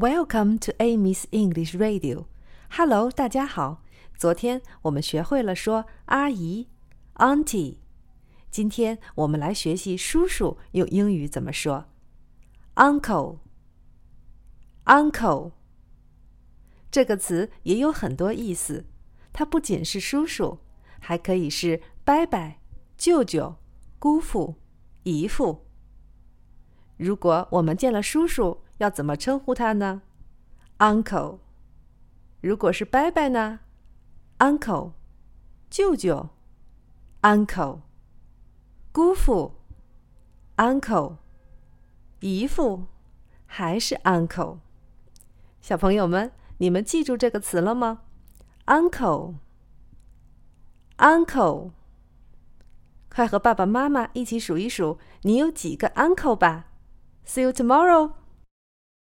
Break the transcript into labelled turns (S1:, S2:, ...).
S1: Welcome to Amy's English Radio. Hello，大家好。昨天我们学会了说阿姨 （auntie），今天我们来学习叔叔用英语怎么说 uncle。uncle 这个词也有很多意思，它不仅是叔叔，还可以是伯伯、舅舅、姑父、姨父。如果我们见了叔叔，要怎么称呼他呢？Uncle。如果是伯伯呢？Uncle。舅舅？Uncle。姑父？Uncle。姨父？还是 Uncle？小朋友们，你们记住这个词了吗？Uncle。Uncle。快和爸爸妈妈一起数一数，你有几个 uncle 吧？See you tomorrow.